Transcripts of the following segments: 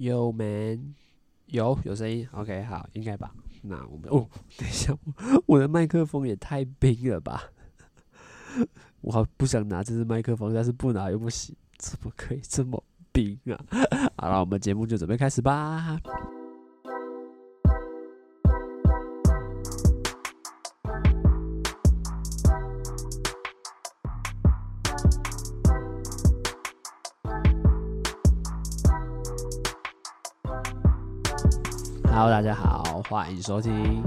有没有有声音，OK，好，应该吧。那我们哦，等一下，我的麦克风也太冰了吧！我好不想拿这只麦克风，但是不拿又不行，怎么可以这么冰啊？好了，我们节目就准备开始吧。Hello，大家好，欢迎收听。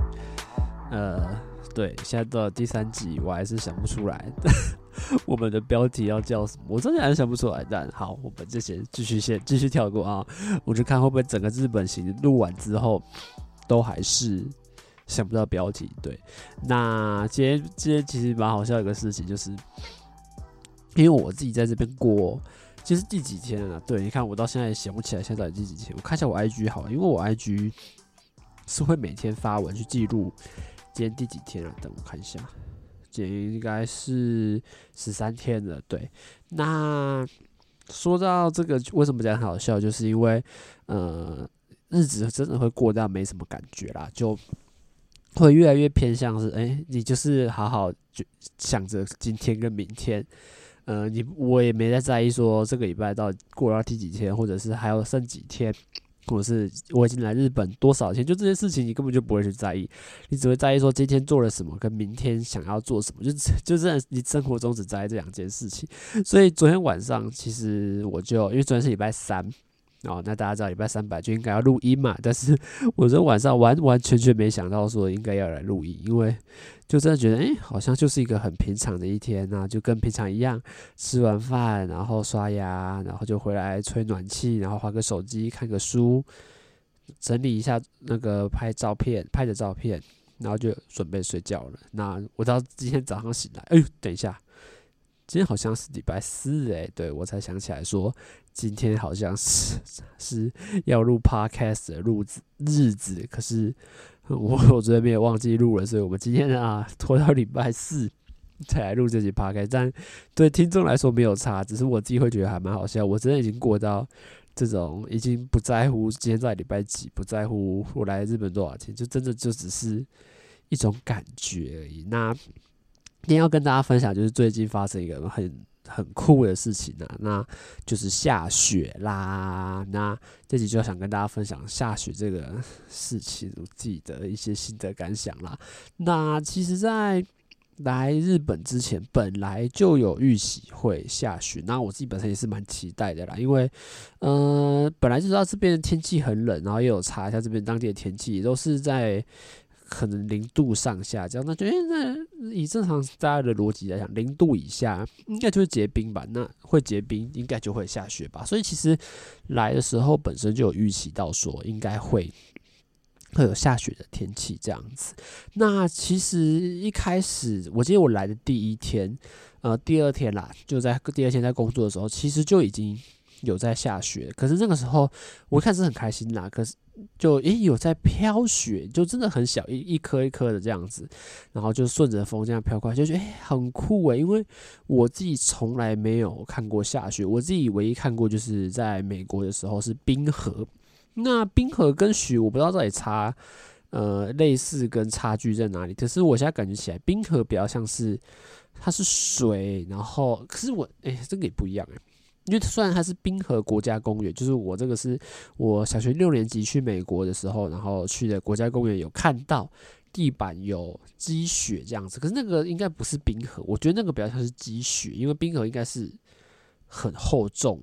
呃，对，现在到第三集，我还是想不出来 我们的标题要叫什么，我真的还是想不出来。但好，我们就先继续先继续跳过啊，我就看会不会整个日本行录完之后，都还是想不到标题。对，那今天今天其实蛮好笑的一个事情，就是因为我自己在这边过。其实第几天了？对，你看我到现在也想不起来，现在到底第几天？我看一下我 IG 好了，因为我 IG 是会每天发文去记录今天第几天了。等我看一下，今天应该是十三天了。对，那说到这个，为什么讲很好笑？就是因为呃，日子真的会过到没什么感觉啦，就会越来越偏向是，哎、你就是好好就想着今天跟明天。呃，你我也没在在意说这个礼拜到过了第几天，或者是还有剩几天，或者是我已经来日本多少天，就这些事情你根本就不会去在意，你只会在意说今天做了什么，跟明天想要做什么，就就这你生活中只在意这两件事情。所以昨天晚上其实我就因为昨天是礼拜三。哦，那大家知道礼拜三百就应该要录音嘛，但是 我昨天晚上完完全全没想到说应该要来录音，因为就真的觉得，哎、好像就是一个很平常的一天呐、就跟平常一样，吃完饭然后刷牙，然后就回来吹暖气，然后滑个手机，看个书，整理一下那个拍照片拍的照片，然后就准备睡觉了。那我到今天早上醒来，哎呦，等一下。今天好像是礼拜四诶，对，我才想起来说，今天好像是是要录 podcast 的日子日子，可是我 我昨天没有忘记录了，所以我们今天啊拖到礼拜四 才来录这集 podcast，但对听众来说没有差，只是我自己会觉得还蛮好笑。我真的已经过到这种已经不在乎今天在礼拜几，不在乎我来日本多少天，就真的就只是一种感觉而已。那。今天要跟大家分享，就是最近发生一个很很酷的事情呢、啊，那就是下雪啦。那这集就想跟大家分享下雪这个事情，我自己的一些心得感想啦。那其实，在来日本之前，本来就有预习会下雪，那我自己本身也是蛮期待的啦，因为，呃，本来就知道这边的天气很冷，然后也有查一下这边当地的天气，都是在。可能零度上下这样，那觉得那以正常大家的逻辑来讲，零度以下应该就是结冰吧？那会结冰，应该就会下雪吧？所以其实来的时候本身就有预期到说应该会会有下雪的天气这样子。那其实一开始我记得我来的第一天，呃，第二天啦，就在第二天在工作的时候，其实就已经有在下雪。可是那个时候我一开始很开心啦，可是。就诶、有在飘雪，就真的很小，一一颗一颗的这样子，然后就顺着风这样飘过来，就觉得诶、很酷诶。因为我自己从来没有看过下雪，我自己唯一看过就是在美国的时候是冰河。那冰河跟雪，我不知道到底差呃类似跟差距在哪里。可是我现在感觉起来，冰河比较像是它是水，然后可是我诶、这个也不一样诶。因为虽然它是冰河国家公园，就是我这个是我小学六年级去美国的时候，然后去的国家公园有看到地板有积雪这样子，可是那个应该不是冰河，我觉得那个比较像是积雪，因为冰河应该是很厚重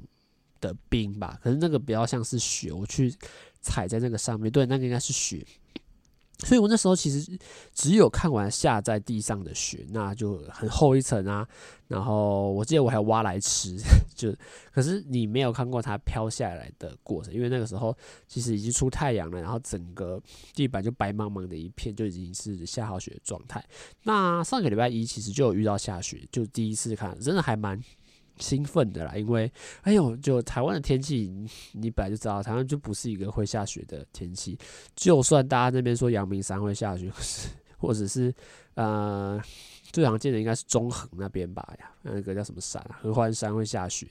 的冰吧，可是那个比较像是雪，我去踩在那个上面，对，那个应该是雪。所以我那时候其实只有看完下在地上的雪，那就很厚一层啊。然后我记得我还挖来吃，就可是你没有看过它飘下来的过程，因为那个时候其实已经出太阳了，然后整个地板就白茫茫的一片，就已经是下好雪的状态。那上个礼拜一其实就有遇到下雪，就第一次看，真的还蛮。兴奋的啦，因为哎呦，就台湾的天气，你本来就知道，台湾就不是一个会下雪的天气。就算大家那边说阳明山会下雪，或者是呃。最常见的应该是中横那边吧呀，那个叫什么山啊？合欢山会下雪，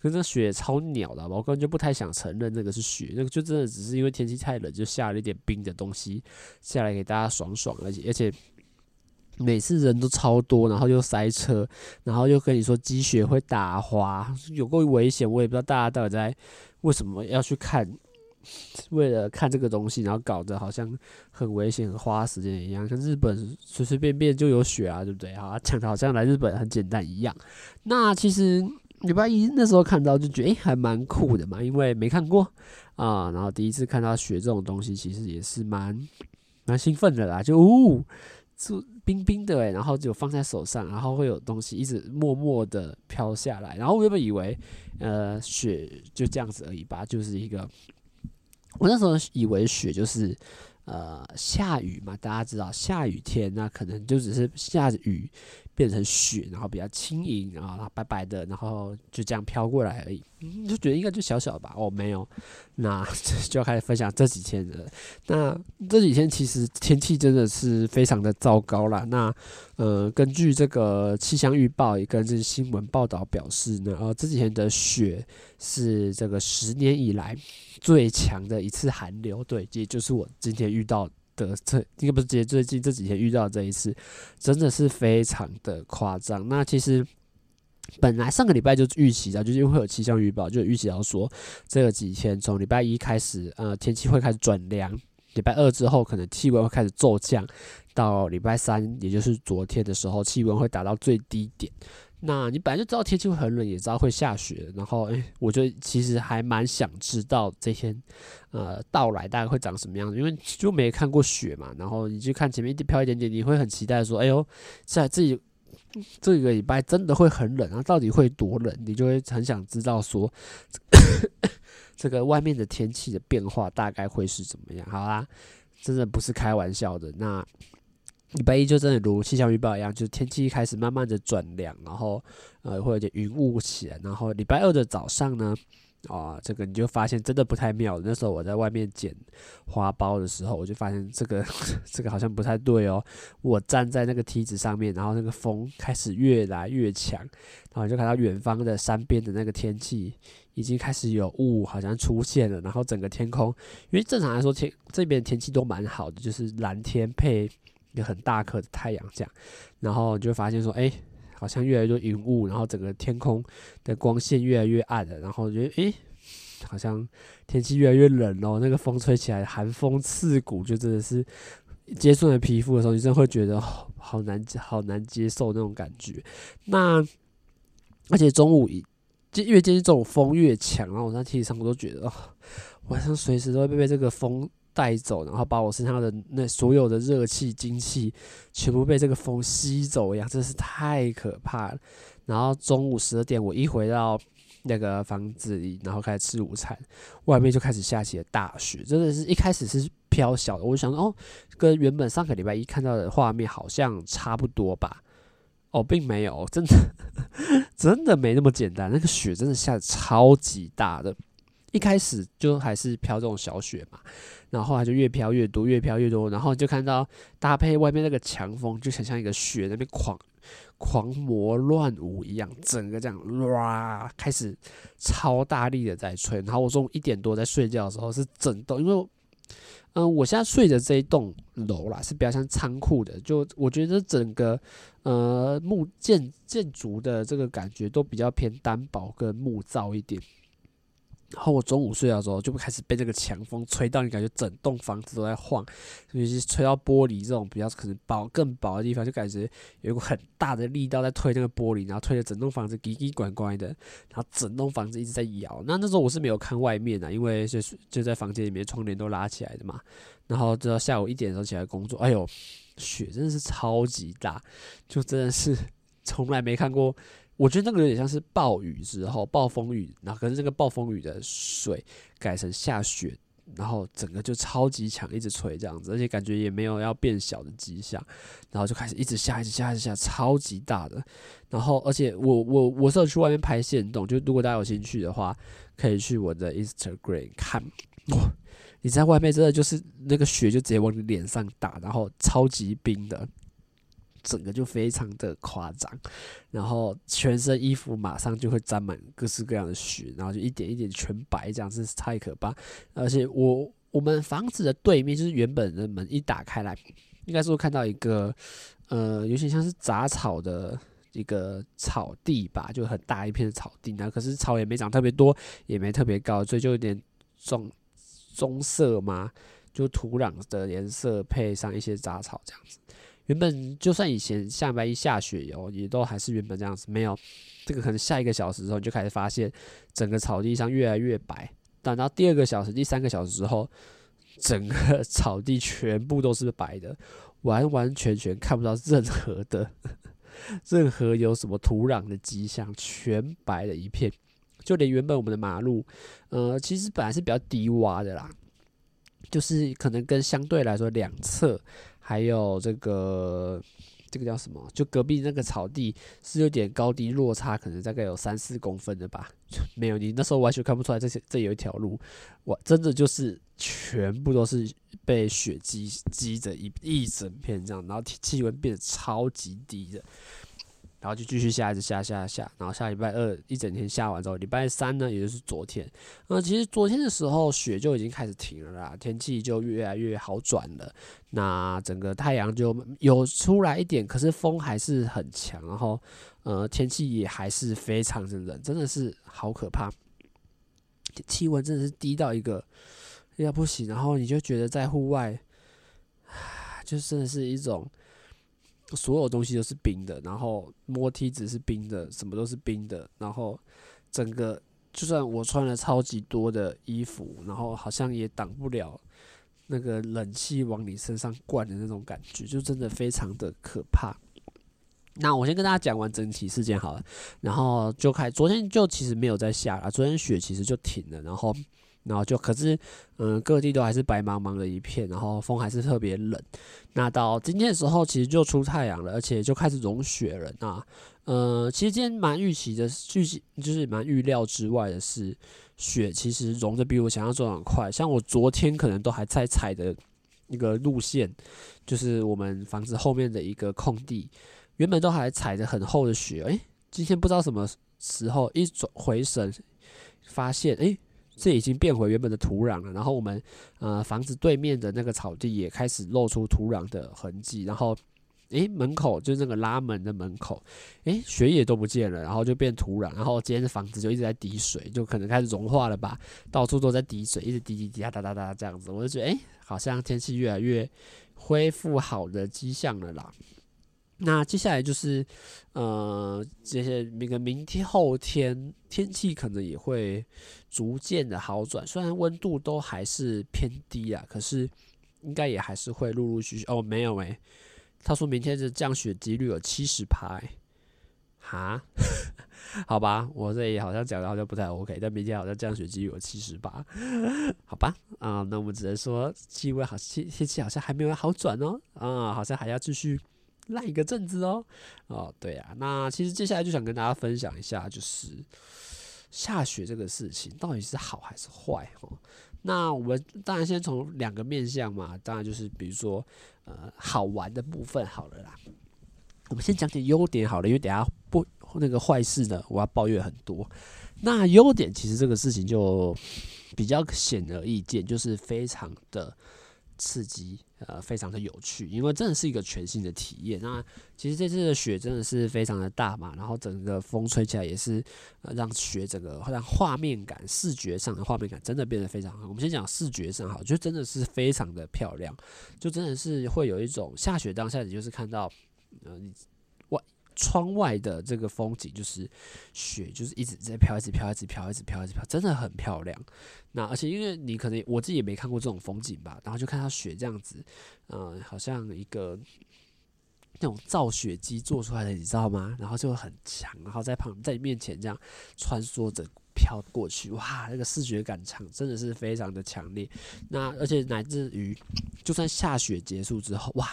可是那雪超鸟的，我根本就不太想承认那个是雪，那个就真的只是因为天气太冷，就下了一点冰的东西下来给大家爽爽，而且而且每次人都超多，然后又塞车，然后又跟你说积雪会打滑，有够危险，我也不知道大家到底在为什么要去看。为了看这个东西，然后搞得好像很危险、很花时间一样。像日本随随便便就有雪啊，对不对？啊，讲的好像来日本很简单一样。那其实礼拜一那时候看到就觉得，诶，还蛮酷的嘛，因为没看过啊。然后第一次看到雪这种东西，其实也是蛮蛮兴奋的啦。就呜，是冰冰的，然后就放在手上，然后会有东西一直默默的飘下来。然后我原本以为，呃，雪就这样子而已吧，就是一个。我那时候以为雪就是，呃，下雨嘛，大家知道下雨天那可能就只是下雨变成雪，然后比较轻盈，然后白白的，然后就这样飘过来而已，嗯，就觉得应该就小小的吧。哦，没有，那 就要开始分享这几天的。那这几天其实天气真的是非常的糟糕啦。那呃，根据这个气象预报也跟这新闻报道表示呢，呃，这几天的雪是这个十年以来最强的一次寒流。对，也就是我今天遇到。的这应该不是最最近这几天遇到这一次，真的是非常的夸张。那其实本来上个礼拜就预期到，就是因为会有气象预报，就预期到说这个几天从礼拜一开始，呃，天气会开始转凉，礼拜二之后可能气温会开始骤降，到礼拜三，也就是昨天的时候，气温会达到最低点。那你本来就知道天气会很冷，也知道会下雪，然后诶、我就其实还蛮想知道这天，呃，到来大概会长什么样子，因为就没看过雪嘛。然后你去看前面一飘一点点，你会很期待说，哎呦，在这里这个礼拜真的会很冷啊，到底会多冷？你就会很想知道说，这个外面的天气的变化大概会是怎么样？好啦，真的不是开玩笑的。那。礼拜一就真的如气象预报一样，就是天气开始慢慢的转凉，然后呃会有点云雾起来，然后礼拜二的早上呢，啊、这个你就发现真的不太妙。那时候我在外面捡花苞的时候，我就发现这个 这个好像不太对哦。我站在那个梯子上面，然后那个风开始越来越强，然后就看到远方的山边的那个天气已经开始有雾，好像出现了，然后整个天空，因为正常来说天这边天气都蛮好的，就是蓝天配。一个很大颗的太阳，这样，然后你就发现说，哎，好像越来越多云雾，然后整个天空的光线越来越暗了，然后觉得，哎，好像天气越来越冷哦，那个风吹起来，寒风刺骨，就真的是接触你的皮肤的时候，你真的会觉得好难，好难接受那种感觉。那而且中午一，越接近这种风越强，然后我在梯子上我都觉得，哦，晚上随时都会被这个风。带走，然后把我身上的那所有的热气、精气全部被这个风吸走一样，真是太可怕了。然后中午十二点，我一回到那个房子里，然后开始吃午餐，外面就开始下起了大雪，真的是一开始是飘小的。我想，哦，跟原本上个礼拜一看到的画面好像差不多吧？哦，并没有，真的真的没那么简单。那个雪真的下得超级大的，一开始就还是飘这种小雪嘛。然后后来就越飘越多，越飘越多，然后就看到搭配外面那个强风，就很像一个雪那边狂狂魔乱舞一样，整个这样哇，开始超大力的在吹。然后我中午一点多在睡觉的时候是整栋，因为嗯、我现在睡的这一栋楼啦是比较像仓库的，就我觉得整个呃木建建筑的这个感觉都比较偏单薄跟木造一点。然后我中午睡觉的时候，就会开始被这个强风吹到，你感觉整栋房子都在晃，尤其是吹到玻璃这种比较可能薄、更薄的地方，就感觉有一个很大的力道在推那个玻璃，然后推的整栋房子奇奇怪怪的，然后整栋房子一直在摇。那那时候我是没有看外面的，因为就就在房间里面，窗帘都拉起来的嘛。然后直到下午一点的时候起来工作，哎呦，雪真的是超级大，就真的是 从来没看过。我觉得那个有点像是暴雨之后暴风雨，然后可是这个暴风雨的水改成下雪，然后整个就超级强，一直吹这样子，而且感觉也没有要变小的迹象，然后就开始一直下，一直下，一直下，超级大的。然后而且我我我是有去外面拍限动，就如果大家有兴趣的话，可以去我的 Instagram 看，哇，你在外面真的就是那个雪就直接往你脸上打，然后超级冰的，整个就非常的夸张，然后全身衣服马上就会沾满各式各样的雪，然后就一点一点全白，这样真是太可怕。而且我我们房子的对面就是原本的门一打开来，应该是会看到一个呃有点像是杂草的。一个草地吧，就很大一片草地，然后可是草也没长特别多，也没特别高，所以就有点棕棕色嘛，就土壤的颜色配上一些杂草这样子。原本就算以前下班一下雪哦，也都还是原本这样子，没有这个可能下一个小时之后你就开始发现整个草地上越来越白，等到第二个小时、第三个小时之后，整个 草地全部都是白的，完完全全看不到任何的。任何有什么土壤的迹象，全白的一片，就连原本我们的马路，呃，其实本来是比较低洼的啦，就是可能跟相对来说两侧还有这个这个叫什么，就隔壁那个草地是有点高低落差，可能大概有三四公分的吧。没有，你那时候完全看不出来这些，这有一条路，我，真的就是全部都是被雪积积着一一整片这样，然后气温变得超级低的。然后就继续下，一直下下下，然后下礼拜二一整天下完之后，礼拜三呢，也就是昨天，那其实昨天的时候雪就已经开始停了啦，天气就越来越好转了，那整个太阳就有出来一点，可是风还是很强，然后呃天气也还是非常的冷，真的是好可怕，气温真的是低到一个要不行，然后你就觉得在户外，就真的是一种。所有东西都是冰的，然后摸梯子是冰的，什么都是冰的，然后整个就算我穿了超级多的衣服，然后好像也挡不了那个冷气往你身上灌的那种感觉，就真的非常的可怕。那我先跟大家讲完整体事件好了，然后就开，昨天就其实没有在下了，昨天雪其实就停了，然后。然后就，可是，嗯，各地都还是白茫茫的一片，然后风还是特别冷。那到今天的时候，其实就出太阳了，而且就开始融雪了。那，呃，其实今天蛮预期的，预期就是蛮预料之外的是，雪其实融的比我想象中很快。像我昨天可能都还在踩的一个路线，就是我们房子后面的一个空地，原本都还踩着很厚的雪。诶，今天不知道什么时候一转回神，发现诶。这已经变回原本的土壤了，然后我们呃房子对面的那个草地也开始露出土壤的痕迹，然后诶门口就是那个拉门的门口，诶雪也都不见了，然后就变土壤，然后今天的房子就一直在滴水，就可能开始融化了吧，到处都在滴水，一直滴滴滴啊哒哒哒这样子，我就觉得诶好像天气越来越恢复好的迹象了啦。那接下来就是，呃，这些明个明天、后天天气可能也会逐渐的好转，虽然温度都还是偏低啊，可是应该也还是会陆陆续续。哦，没有诶、他说明天的降雪几率有七十排，哈，好吧，我这里好像讲的好像不太 OK，但明天好像降雪几率有七十八，好吧，啊，那我们只能说气温好，天天气好像还没有好转哦，啊，好像还要继续。烂一个阵子哦，哦，对啊，那其实接下来就想跟大家分享一下，就是下雪这个事情到底是好还是坏哦？那我们当然先从两个面向嘛，当然就是比如说呃好玩的部分好了啦。我们先讲点优点好了，因为等下不那个坏事呢，我要抱怨很多。那优点其实这个事情就比较显而易见，就是非常的。刺激，呃，非常的有趣，因为真的是一个全新的体验。那其实这次的雪真的是非常的大嘛，然后整个风吹起来也是，让雪整个让画面感、视觉上的画面感真的变得非常好。我们先讲视觉上好，就真的是非常的漂亮，就真的是会有一种下雪当下，你就是看到，呃，你。窗外的这个风景就是雪，就是一直在飘，一直飘，一直飘，一直飘，一直飘，真的很漂亮。那而且因为你可能我自己也没看过这种风景吧，然后就看到雪这样子，嗯、好像一个那种造雪机做出来的，你知道吗？然后就很强，然后在旁在你面前这样穿梭着飘过去，哇，那个视觉感强，真的是非常的强烈。那而且乃至于，就算下雪结束之后，哇。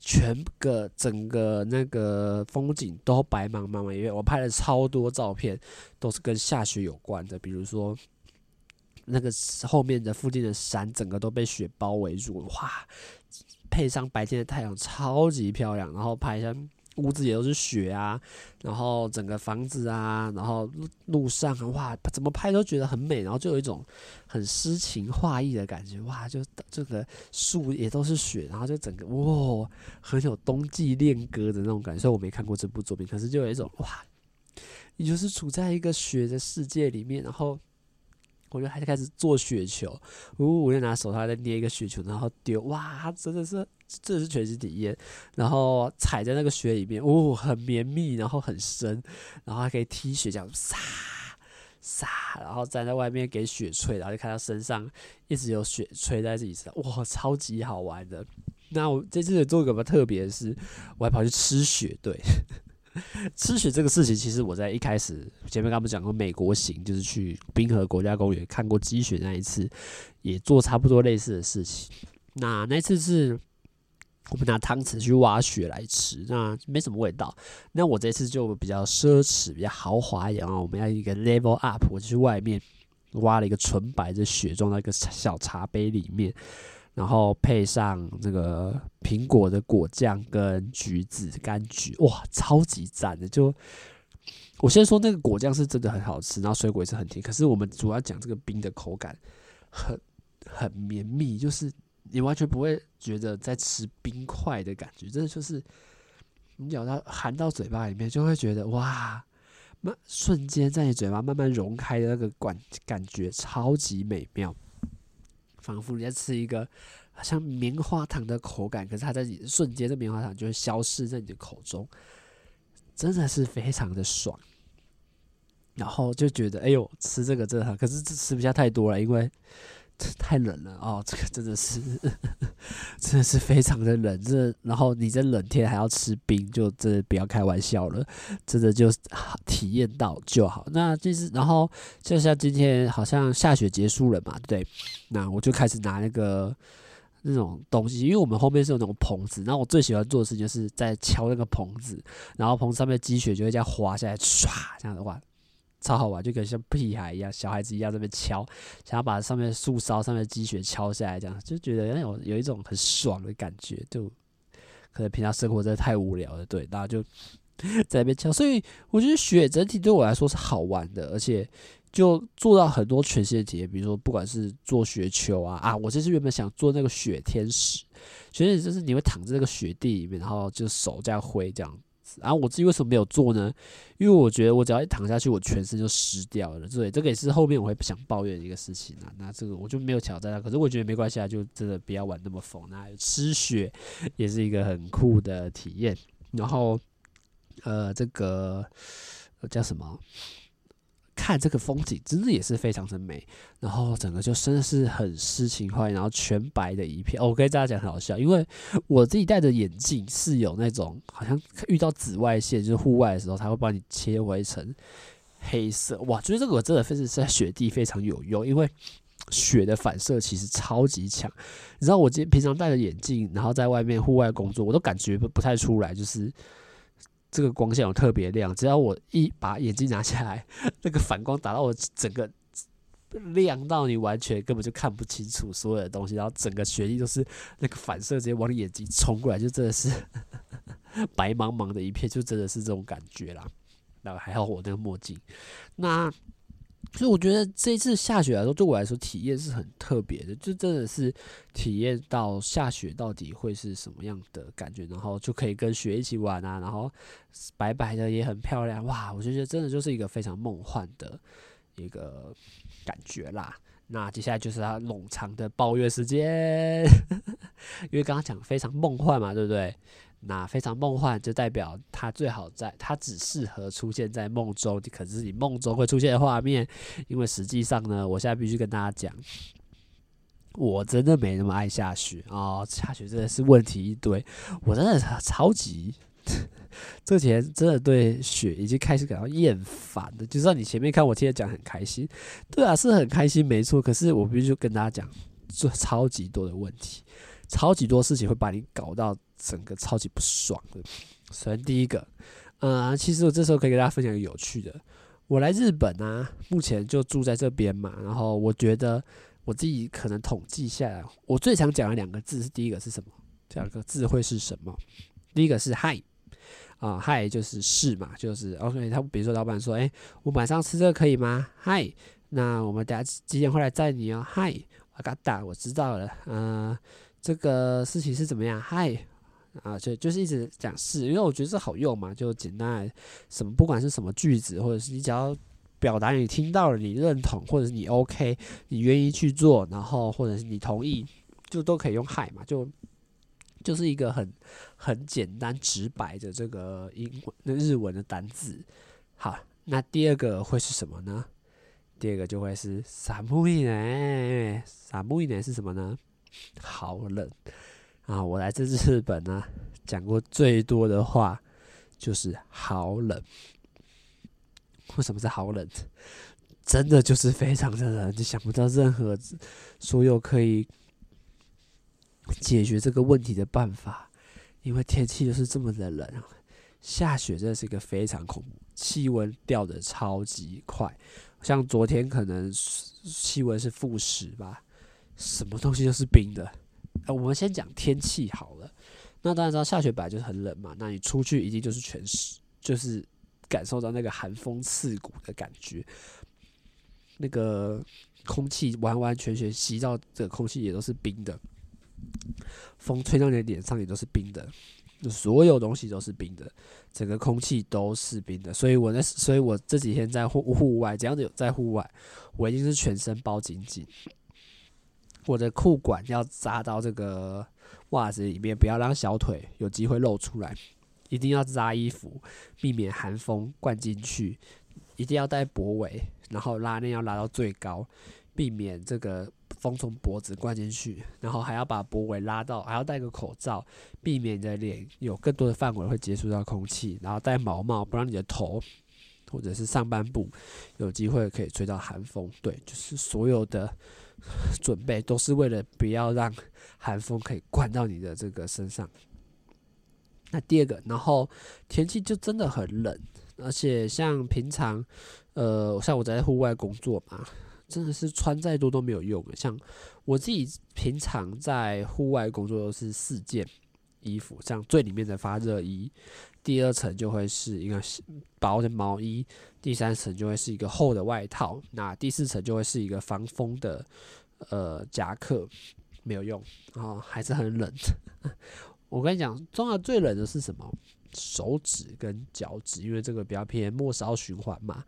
全个整个那个风景都白茫茫的，因为我拍了超多照片，都是跟下雪有关的。比如说，那个后面的附近的山整个都被雪包围住，哇！配上白天的太阳，超级漂亮。然后拍一下屋子也都是雪啊，然后整个房子啊，然后路上哇，怎么拍都觉得很美。然后就有一种很诗情画意的感觉，哇！就这个树也都是雪，然后就整个哇，很有冬季恋歌的那种感觉。虽然我没看过这部作品，可是就有一种哇，你就是处在一个雪的世界里面，然后。我就还开始做雪球，呜、我就拿手套在捏一个雪球，然后丢，哇，真的是，这是全新体验。然后踩在那个雪里面，哦，很绵密，然后很深，然后还可以踢雪，这样沙沙，然后站在外面给雪吹，然后就看到身上一直有雪吹在自己身上，哇，超级好玩的。那我这次做个比较特别的是，我还跑去吃雪，对。吃雪这个事情，其实我在一开始前面刚不讲过，美国行就是去冰河国家公园看过积雪那一次，也做差不多类似的事情。那那次是我们拿汤匙去挖雪来吃，那没什么味道。那我这次就比较奢侈，比较豪华一点啊，我们要一个 level up，我去外面挖了一个纯白的雪，装在一个小茶杯里面。然后配上这个苹果的果酱跟橘子柑橘，哇，超级赞的！就我先说那个果酱是真的很好吃，然后水果也是很甜。可是我们主要讲这个冰的口感很很绵密，就是你完全不会觉得在吃冰块的感觉，真的就是你咬到含到嘴巴里面，就会觉得哇，那瞬间在你嘴巴慢慢融开的那个感感觉超级美妙。仿佛你在吃一个好像棉花糖的口感，可是它在你瞬间，这棉花糖就会消失在你的口中，真的是非常的爽。然后就觉得，哎呦，吃这个真的，可是吃不下太多了，因为。太冷了哦，这个真的是，真的是非常的冷。这然后你在冷天还要吃冰，就真的不要开玩笑了。真的就体验到就好。那其实然后就像今天好像下雪结束了嘛，对，那我就开始拿那个那种东西，因为我们后面是有那种棚子。然后我最喜欢做的事情就是在敲那个棚子，然后棚子上面积雪就会这样滑下来，唰，这样的话。超好玩，就跟像屁孩一样，小孩子一样在那边敲，想要把上面树梢上面积雪敲下来，这样就觉得有有一种很爽的感觉。就可能平常生活真的太无聊了，对，然后就在那边敲。所以我觉得雪整体对我来说是好玩的，而且就做到很多全新的体验，比如说不管是做雪球啊啊，我这次原本想做那个雪天使，雪天使就是你会躺在那个雪地里面，然后就手这样挥这样。然后我自己为什么没有做呢？因为我觉得我只要一躺下去，我全身就湿掉了。对，这个也是后面我会不想抱怨的一个事情啊。那这个我就没有挑战了。可是我觉得没关系啊，就真的不要玩那么疯。那吃雪也是一个很酷的体验。然后，呃，这个叫什么？看这个风景，真的也是非常的美，然后整个就真的是很诗情画意，然后全白的一片。哦，我跟大家讲很好笑，因为我自己戴的眼镜是有那种好像遇到紫外线，就是户外的时候，它会帮你切回成黑色。哇，觉得这个我真的非是在雪地非常有用，因为雪的反射其实超级强。你知道我今天平常戴着眼镜，然后在外面户外工作，我都感觉不太出来，就是。这个光线有特别亮，只要我一把眼镜拿下来，那个反光打到我整个亮到你完全根本就看不清楚所有的东西，然后整个雪地都是那个反射直接往你眼睛冲过来，就真的是 白茫茫的一片，就真的是这种感觉啦。那还好我那个墨镜，那。所以我觉得这一次下雪来说，对我来说体验是很特别的，就真的是体验到下雪到底会是什么样的感觉，然后就可以跟雪一起玩啊，然后白白的也很漂亮，哇！我就觉得真的就是一个非常梦幻的一个感觉啦。那接下来就是他冗长的抱怨时间，因为刚刚讲非常梦幻嘛，对不对？那非常梦幻，就代表它最好在，它只适合出现在梦中，可是你梦中会出现的画面。因为实际上呢，我现在必须跟大家讲，我真的没那么爱下雪哦，下雪真的是问题一堆，我真的超级这几天真的对雪已经开始感到厌烦了。就算你前面看我听天讲很开心，对啊，是很开心没错，可是我必须跟大家讲，这超级多的问题。超级多事情会把你搞到整个超级不爽的。首先第一个，呃，其实我这时候可以给大家分享一个有趣的。我来日本啊，目前就住在这边嘛。然后我觉得我自己可能统计下来，我最常讲的两个字是第一个是什么？第二个字会是什么？第一个是嗨啊，嗨就是是嘛，就是 OK。他比如说老板说，哎，我晚上吃这个可以吗？嗨，那我们等下几点会来载你哦？嗨，我嘎达，我知道了。嗯、这个事情是怎么样？嗨。啊，就就是一直讲是，因为我觉得这好用嘛，就简单什么，不管是什么句子，或者是你只要表达你听到了，你认同，或者是你 OK，你愿意去做，然后或者是你同意，就都可以用嗨嘛，就就是一个很很简单直白的这个英文、那日文的单字。好，那第二个会是什么呢？第二个就会是寒いね，寒いね是什么呢？ 好冷。啊，我来自日本呢，讲过最多的话就是好冷。为什么是好冷？真的就是非常的冷，就想不到任何所有可以解决这个问题的办法，因为天气就是这么的冷。下雪真的是一个非常恐怖，气温掉的超级快，像昨天可能气温是负十吧，什么东西都是冰的。呃，我们先讲天气好了。那当然知道下雪本来就是很冷嘛，那你出去一定就是全湿，就是感受到那个寒风刺骨的感觉。那个空气完完全全吸到这个空气也都是冰的，风吹到你的脸上也都是冰的，所有东西都是冰的，整个空气都是冰的。所以我那，所以我这几天在户户外，只要有在户外，我一定是全身包紧紧。我的裤管要扎到这个袜子里面，不要让小腿有机会露出来。一定要扎衣服，避免寒风灌进去。一定要戴脖围，然后拉链要拉到最高，避免这个风从脖子灌进去。然后还要把脖围拉到，还要戴个口罩，避免你的脸有更多的范围会接触到空气。然后戴毛帽，不让你的头或者是上半部有机会可以吹到寒风。对，就是所有的。准备都是为了不要让寒风可以灌到你的这个身上。那第二个，然后天气就真的很冷，而且像平常，呃，像我在户外工作嘛，真的是穿再多都没有用。像我自己平常在户外工作都是四件衣服，像最里面的发热衣，第二层就会是一个薄的毛衣，第三层就会是一个厚的外套，那第四层就会是一个防风的呃夹克，没有用啊，哦，还是很冷。我跟你讲，重要最冷的是什么？手指跟脚趾，因为这个比较偏末梢循环嘛，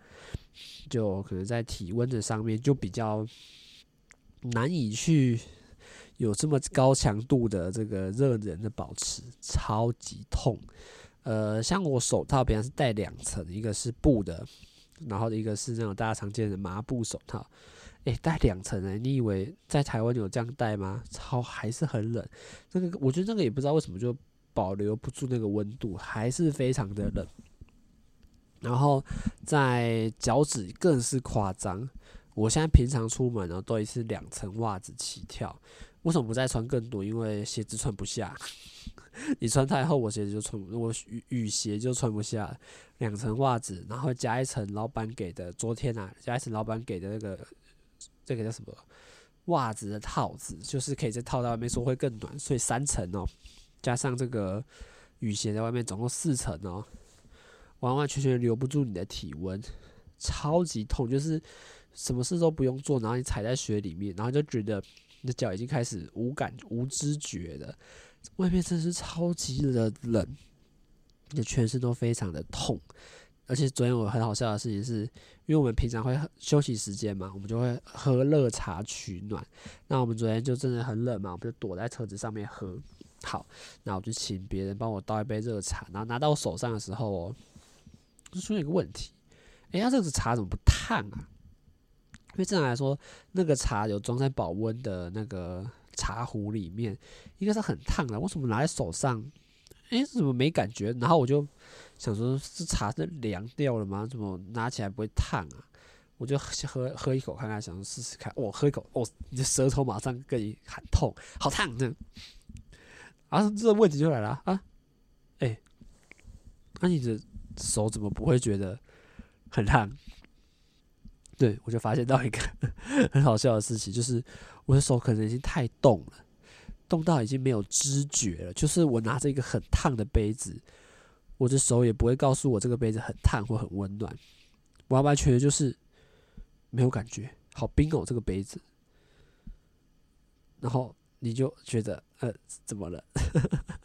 就可能在体温的上面就比较难以去。有这么高强度的这个热能的保持，超级痛。呃，像我手套，平常是戴两层，一个是布的，然后一个是那种大家常见的麻布手套。诶，戴两层诶，你以为在台湾有这样戴吗？超还是很冷。那个我觉得那个也不知道为什么就保留不住那个温度，还是非常的冷。然后在脚趾更是夸张。我现在平常出门呢，都是两层袜子起跳。为什么不再穿更多？因为鞋子穿不下，你穿太厚，我鞋子就穿，我雨雨鞋就穿不下。两层袜子，然后加一层老板给的，昨天啊，加一层老板给的那个，这个叫什么？袜子的套子，就是可以再套在外面，说会更暖。所以三层哦，加上这个雨鞋在外面，总共四层哦，完完全全留不住你的体温，超级痛，就是什么事都不用做，然后你踩在雪里面，然后就觉得。你的脚已经开始无感、无知觉了，外面真是超级的冷，你的全身都非常的痛。而且昨天我很好笑的事情是，因为我们平常会休息时间嘛，我们就会喝热茶取暖。那我们昨天就真的很冷嘛，我们就躲在车子上面喝。好，那我就请别人帮我倒一杯热茶，然后拿到我手上的时候，就出现一个问题，哎呀，这个茶怎么不烫啊？因为正常来说，那个茶有装在保温的那个茶壶里面，应该是很烫的。为什么拿在手上，诶，怎么没感觉？然后我就想说，是茶是凉掉了吗？怎么拿起来不会烫啊？我就喝喝一口看看，想试试看。哦，喝一口，哦，你的舌头马上跟你喊痛，好烫的。啊，这个问题就来了啊！哎，那你的手怎么不会觉得很烫？对，我就发现到一个 很好笑的事情，就是我的手可能已经太冻了，冻到已经没有知觉了。就是我拿着一个很烫的杯子，我的手也不会告诉我这个杯子很烫或很温暖，完完全全就是没有感觉，好冰哦，这个杯子。然后你就觉得呃，怎么了？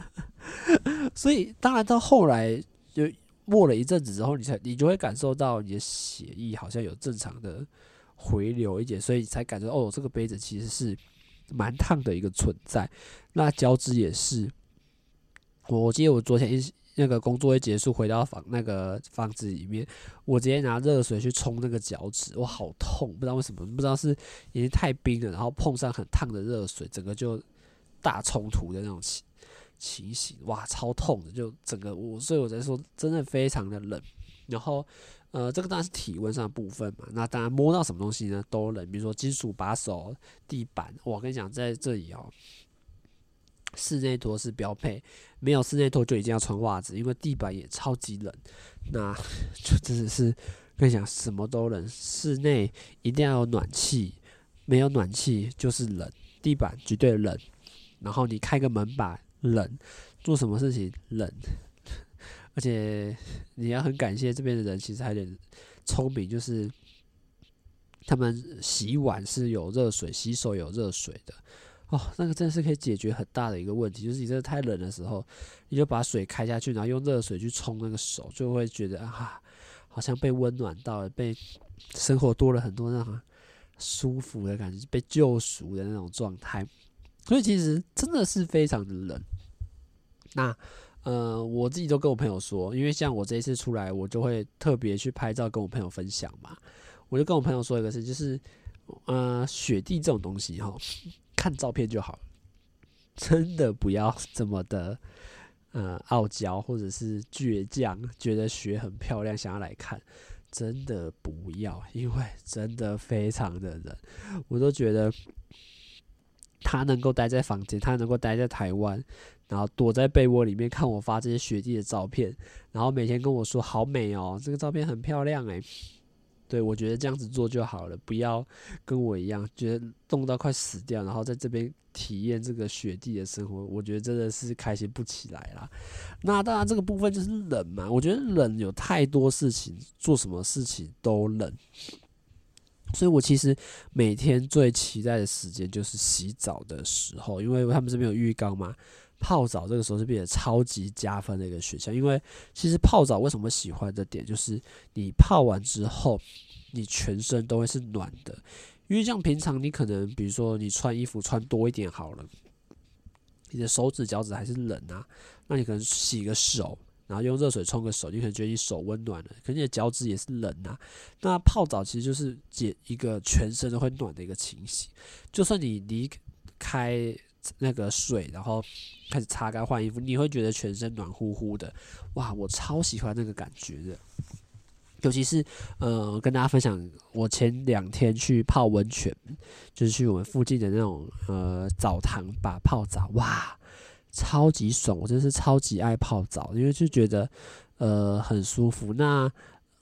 所以当然到后来就。默了一阵子之后，你才你就会感受到你的血液好像有正常的回流一点，所以才感觉哦，这个杯子其实是蛮烫的一个存在。那脚趾也是，我记得我昨天一那个工作一结束回到房那个房子里面，我直接拿热水去冲那个脚趾，我好痛，不知道为什么，不知道是已经太冰了，然后碰上很烫的热水，整个就大冲突的那种情情情形，哇，超痛的，就整个我，所以我才说真的非常的冷。然后，呃，这个当然是体温上的部分嘛。那当然摸到什么东西呢，都冷，比如说金属把手、地板。我跟你讲，在这里哦，室内拖是标配，没有室内拖就一定要穿袜子，因为地板也超级冷。那 就真的是跟你讲，什么都冷。室内一定要有暖气，没有暖气就是冷，地板绝对冷。然后你开个门把。冷，做什么事情冷，而且你要很感谢这边的人，其实还有点聪明，就是他们洗碗是有热水，洗手有热水的哦。那个真的是可以解决很大的一个问题，就是你真的太冷的时候，你就把水开下去，然后用热水去冲那个手，就会觉得啊，好像被温暖到了，被生活多了很多那种舒服的感觉，被救赎的那种状态。所以其实真的是非常的冷。那呃，我自己都跟我朋友说，因为像我这一次出来，我就会特别去拍照跟我朋友分享嘛。我就跟我朋友说一个事，就是呃，雪地这种东西哈，看照片就好，真的不要这么的呃傲娇或者是倔强，觉得雪很漂亮想要来看，真的不要，因为真的非常的冷，我都觉得。他能够待在房间，他能够待在台湾，然后躲在被窝里面看我发这些雪地的照片，然后每天跟我说好美哦，这个照片很漂亮诶。对，我觉得这样子做就好了，不要跟我一样觉得冻到快死掉，然后在这边体验这个雪地的生活，我觉得真的是开心不起来啦。那当然这个部分就是冷嘛，我觉得冷有太多事情，做什么事情都冷。所以我其实每天最期待的时间就是洗澡的时候，因为他们这边有浴缸嘛，泡澡这个时候是变得超级加分的一个选项。因为其实泡澡为什么喜欢的点，就是你泡完之后，你全身都会是暖的。因为像平常你可能，比如说你穿衣服穿多一点好了，你的手指脚趾还是冷啊，那你可能洗个手。然后用热水冲个手，你可能觉得你手温暖了，可是你的脚趾也是冷啊。那泡澡其实就是解一个全身都会暖的一个情形。就算你离开那个水，然后开始擦干换衣服，你会觉得全身暖乎乎的。哇，我超喜欢那个感觉的。尤其是呃，跟大家分享，我前两天去泡温泉，就是去我们附近的那种呃澡堂吧泡澡，哇！超级爽，我真是超级爱泡澡，因为就觉得呃很舒服。那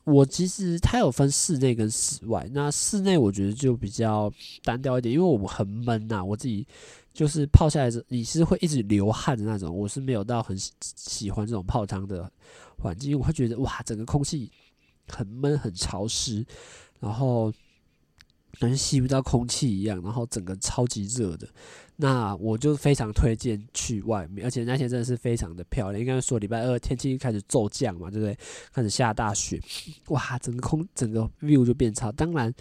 我其实它有分室内跟室外，那室内我觉得就比较单调一点，因为我们很闷呐，我自己就是泡下来之你是会一直流汗的那种，我是没有到很喜欢这种泡汤的环境，我会觉得哇，整个空气很闷很潮湿，然后。感觉吸不到空气一样，然后整个超级热的，那我就非常推荐去外面，而且那天真的是非常的漂亮。应该说礼拜二天气开始骤降嘛，对不对？开始下大雪，哇，整个空整个 view 就变差。当然，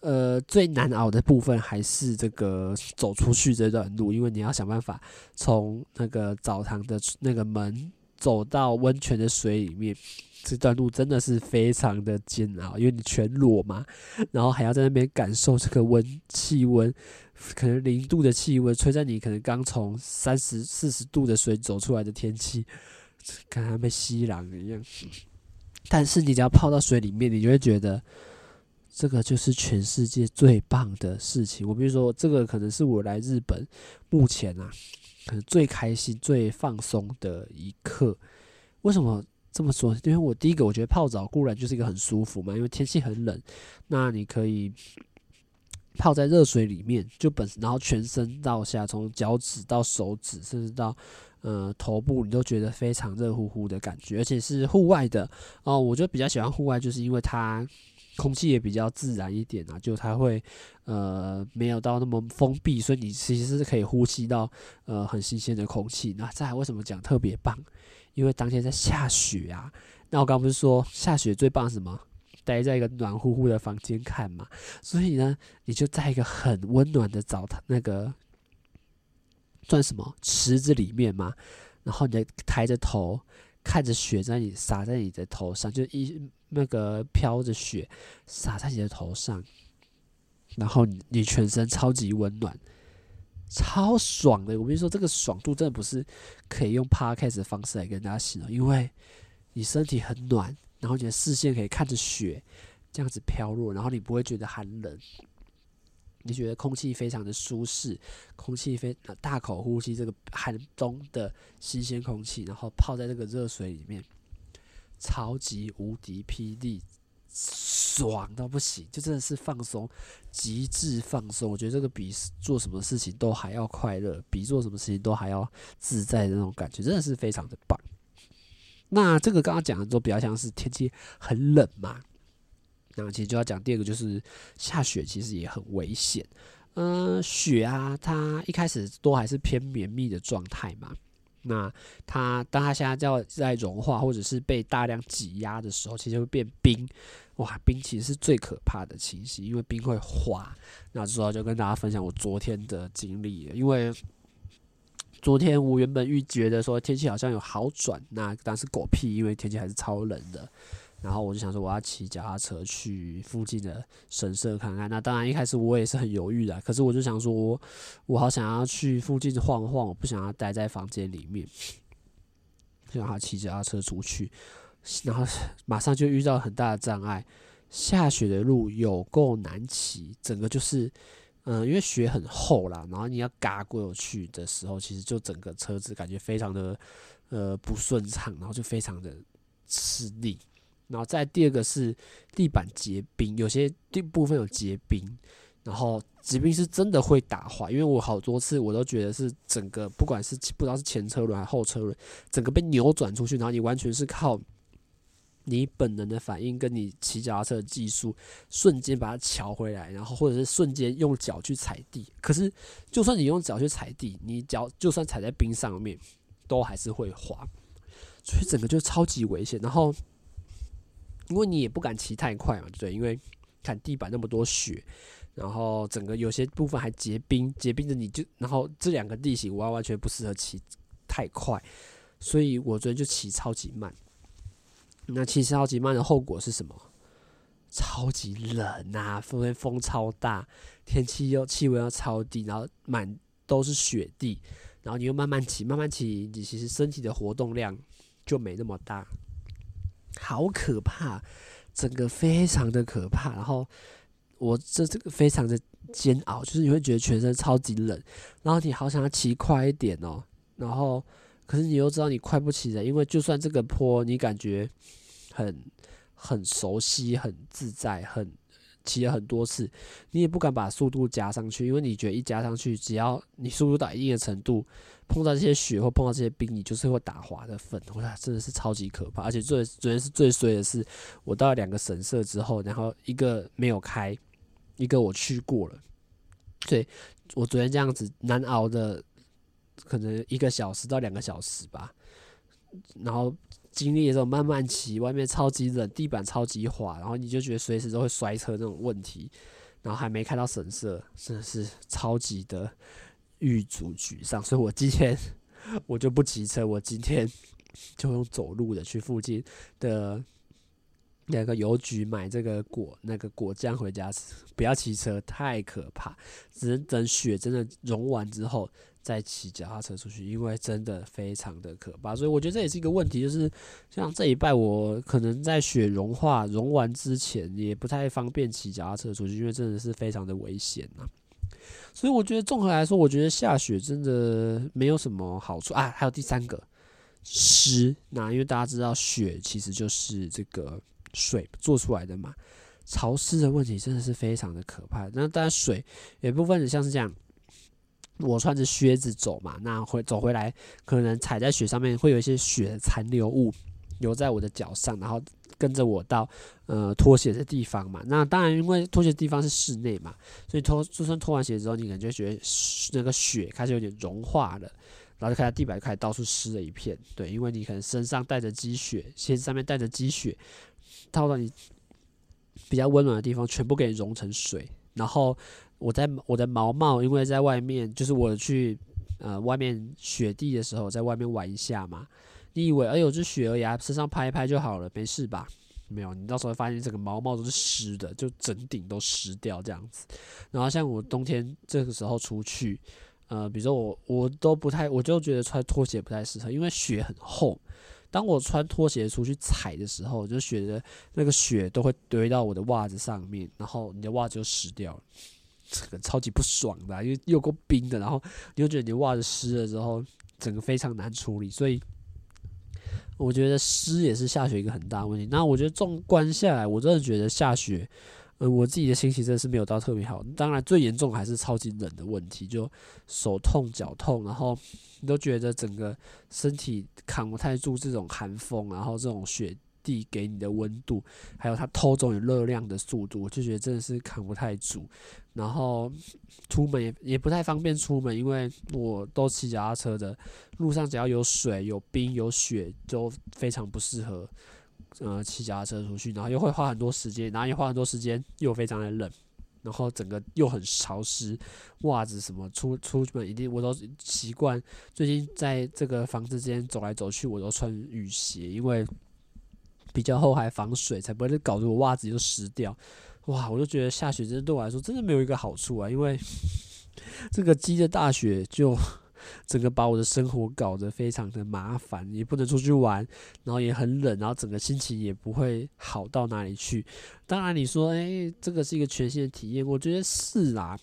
呃，最难熬的部分还是这个走出去这段路，因为你要想办法从那个澡堂的那个门走到温泉的水里面。这段路真的是非常的煎熬，因为你全裸嘛，然后还要在那边感受这个温气温，可能零度的气温吹在你可能刚从三十四十度的水走出来的天气，跟他被吸冷一样。但是你只要泡到水里面，你就会觉得这个就是全世界最棒的事情。我比如说，这个可能是我来日本目前啊，可能最开心、最放松的一刻。为什么？这么说，因为我第一个我觉得泡澡固然就是一个很舒服嘛，因为天气很冷，那你可以泡在热水里面，就本然后全身到下，从脚趾到手指，甚至到呃头部，你都觉得非常热乎乎的感觉，而且是户外的哦。我就比较喜欢户外，就是因为它空气也比较自然一点啊，就它会呃没有到那么封闭，所以你其实是可以呼吸到呃很新鲜的空气。那再为什么讲特别棒？因为当天在下雪啊，那我刚不是说下雪最棒什么？待在一个暖乎乎的房间看嘛，所以呢，你就在一个很温暖的澡堂那个算什么池子里面嘛，然后你抬着头看着雪在你洒在你的头上，就一那个飘着雪洒在你的头上，然后你你全身超级温暖。超爽的！我跟你说，这个爽度真的不是可以用 podcast 的方式来跟大家形容，因为你身体很暖，然后你的视线可以看着雪这样子飘落，然后你不会觉得寒冷，你觉得空气非常的舒适，空气非大口呼吸这个寒冬的新鲜空气，然后泡在这个热水里面，超级无敌霹雳。爽到不行，就真的是放松，极致放松。我觉得这个比做什么事情都还要快乐，比做什么事情都还要自在的那种感觉，真的是非常的棒。那这个刚刚讲的都比较像是天气很冷嘛，那其实就要讲第二个，就是下雪其实也很危险。嗯、雪啊，它一开始都还是偏绵密的状态嘛。那它当它现在在在融化，或者是被大量挤压的时候，其实会变冰。哇，冰其实是最可怕的情形，因为冰会化。那之后就跟大家分享我昨天的经历，因为昨天我原本预觉得说天气好像有好转，那但是狗屁，因为天气还是超冷的。然后我就想说，我要骑脚踏车去附近的神社看看。那当然一开始我也是很犹豫的，可是我就想说我，好想要去附近晃晃，我不想要待在房间里面，就让他骑脚踏车出去。然后马上就遇到很大的障碍，下雪的路有够难骑，整个就是，嗯、因为雪很厚啦，然后你要嘎过去的时候，其实就整个车子感觉非常的，呃，不顺畅，然后就非常的吃力。然后再第二个是地板结冰，有些地部分有结冰，然后结冰是真的会打滑，因为我好多次我都觉得是整个不管是不知道是前车轮还是后车轮，整个被扭转出去，然后你完全是靠你本能的反应跟你骑脚踏车的技术，瞬间把它调回来，然后或者是瞬间用脚去踩地，可是就算你用脚去踩地，你脚就算踩在冰上面，都还是会滑，所以整个就超级危险，然后。因为你也不敢骑太快嘛，对，因为看地板那么多雪，然后整个有些部分还结冰，结冰的你就，然后这两个地形完完全不适合骑太快，所以我昨天就骑超级慢。那骑超级慢的后果是什么？超级冷呐啊，风风超大，天气又气温又超低，然后满都是雪地，然后你又慢慢骑，慢慢骑，你其实身体的活动量就没那么大。好可怕，整个非常的可怕。然后我这这个非常的煎熬，就是你会觉得全身超级冷，然后你好想要骑快一点哦。然后可是你又知道你快不起来，因为就算这个坡你感觉很很熟悉、很自在、很骑了很多次，你也不敢把速度加上去，因为你觉得一加上去，只要你速度到一定的程度。碰到这些雪或碰到这些冰，你就是会打滑的份，哇，真的是超级可怕。而且最昨天是最衰的是，我到了两个神社之后，然后一个没有开，一个我去过了。所以，我昨天这样子难熬的，可能一个小时到两个小时吧。然后经历这种慢慢骑，外面超级冷，地板超级滑，然后你就觉得随时都会摔车那种问题。然后还没开到神社，真的是超级的。郁卒沮丧，所以我今天我就不骑车，我今天就用走路的去附近的那个邮局买这个果那个果酱回家吃，不要骑车，太可怕。只能等雪真的融完之后再骑脚踏车出去，因为真的非常的可怕。所以我觉得这也是一个问题，就是像这一拜我可能在雪融化融完之前也不太方便骑脚踏车出去，因为真的是非常的危险呐。所以我觉得综合来说，我觉得下雪真的没有什么好处啊。还有第三个，湿。那因为大家知道雪其实就是这个水做出来的嘛，潮湿的问题真的是非常的可怕。那当然水有一部分像是这样，我穿着靴子走嘛，那会走回来，可能踩在雪上面会有一些雪残留物留在我的脚上，然后。跟着我到呃脱鞋的地方嘛，那当然因为脱鞋的地方是室内嘛，所以脱就算脱完鞋之后，你可能就觉得那个雪开始有点融化了，然后就看到地板开始到处湿了一片，对，因为你可能身上带着积雪，鞋子上面带着积雪，到了你比较温暖的地方，全部给你融成水。然后我在我的毛毛，因为在外面，就是我去呃外面雪地的时候，在外面玩一下嘛。你以为哎呦，这雪儿牙，身上拍一拍就好了，没事吧？没有，你到时候发现整个毛毛都是湿的，就整顶都湿掉这样子。然后像我冬天这个时候出去，呃，比如说我我都不太，我就觉得穿拖鞋不太适合，因为雪很厚。当我穿拖鞋出去踩的时候，就雪的那个雪都会堆到我的袜子上面，然后你的袜子就湿掉了，这个超级不爽的，因为又够冰的，然后你又觉得你袜子湿了之后，整个非常难处理，所以。我觉得湿也是下雪一个很大的问题。那我觉得纵观下来，我真的觉得下雪，呃，我自己的心情真的是没有到特别好。当然，最严重还是超级冷的问题，就手痛脚痛，然后你都觉得整个身体扛不太住这种寒风，然后这种雪。地给你的温度，还有它偷走你热量的速度，我就觉得真的是扛不太住。然后出门也也不太方便出门，因为我都骑脚踏车的，路上只要有水、有冰、有雪，就非常不适合呃骑脚踏车出去。然后又会花很多时间，然后又花很多时间，又非常的冷，然后整个又很潮湿，袜子什么出出门一定我都习惯。最近在这个房子之间走来走去，我都穿雨鞋，因为。比较厚还防水，才不会搞得我袜子就湿掉。哇，我就觉得下雪真的对我来说真的没有一个好处啊，因为这个积的大雪就 整个把我的生活搞得非常的麻烦，也不能出去玩，然后也很冷，然后整个心情也不会好到哪里去。当然你说，哎、这个是一个全新的体验，我觉得是啊。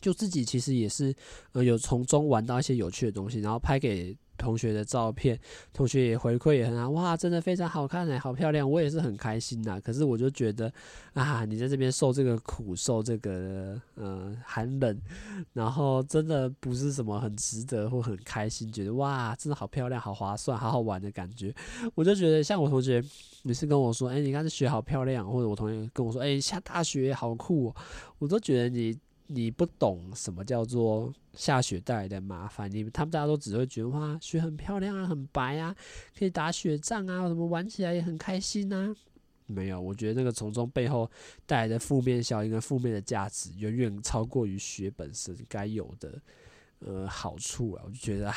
就自己其实也是呃有从中玩到一些有趣的东西，然后拍给。同学的照片，同学也回馈也很好，哇，真的非常好看哎，好漂亮，我也是很开心呐。可是我就觉得啊，你在这边受这个苦，受这个呃寒冷，然后真的不是什么很值得或很开心，觉得哇，真的好漂亮，好划算，好好玩的感觉。我就觉得像我同学每次跟我说，哎、你看这雪好漂亮，或者我同学跟我说，哎、下大雪好酷，我都觉得你。你不懂什么叫做下雪带来的麻烦，你们他们大家都只会觉得哇，雪很漂亮啊，很白啊，可以打雪仗啊，什么玩起来也很开心啊。没有，我觉得那个从中背后带来的负面效应跟负面的价值，远远超过于雪本身该有的呃好处啊。我就觉得啊，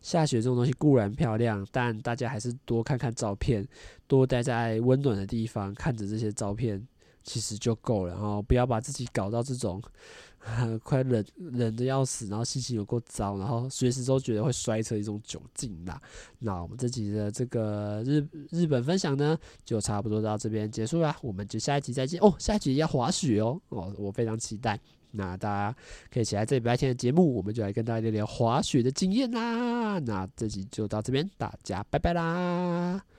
下雪这种东西固然漂亮，但大家还是多看看照片，多待在温暖的地方，看着这些照片。其实就够了，然后不要把自己搞到这种，快冷冷的要死，然后心情有够糟，然后随时都觉得会摔车一种窘境啦。那我们这集的这个日日本分享呢，就差不多到这边结束啦。我们就下一集再见哦，下一集要滑雪哦，哦，我非常期待。那大家可以期待这礼拜天的节目，我们就来跟大家聊聊滑雪的经验啦。那这集就到这边，大家拜拜啦。